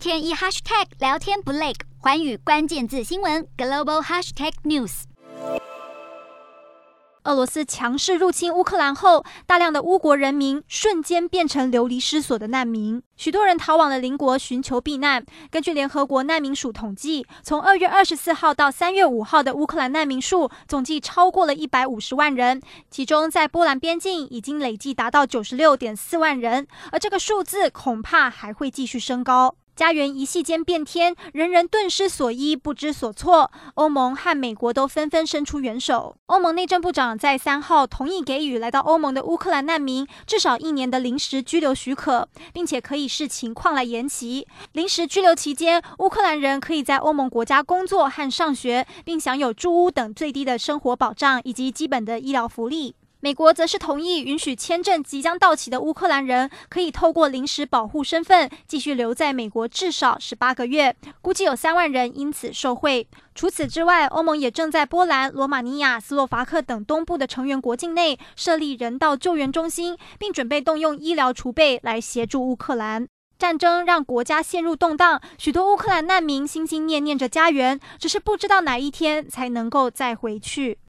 天一 hashtag 聊天不累，寰宇关键字新闻 global hashtag news。俄罗斯强势入侵乌克兰后，大量的乌国人民瞬间变成流离失所的难民，许多人逃往了邻国寻求避难。根据联合国难民署统计，从二月二十四号到三月五号的乌克兰难民数总计超过了一百五十万人，其中在波兰边境已经累计达到九十六点四万人，而这个数字恐怕还会继续升高。家园一夕间变天，人人顿失所依，不知所措。欧盟和美国都纷纷伸出援手。欧盟内政部长在三号同意给予来到欧盟的乌克兰难民至少一年的临时居留许可，并且可以视情况来延期。临时居留期间，乌克兰人可以在欧盟国家工作和上学，并享有住屋等最低的生活保障以及基本的医疗福利。美国则是同意允许签证即将到期的乌克兰人可以透过临时保护身份继续留在美国至少十八个月，估计有三万人因此受惠。除此之外，欧盟也正在波兰、罗马尼亚、斯洛伐克等东部的成员国境内设立人道救援中心，并准备动用医疗储备来协助乌克兰。战争让国家陷入动荡，许多乌克兰难民心心念念着家园，只是不知道哪一天才能够再回去。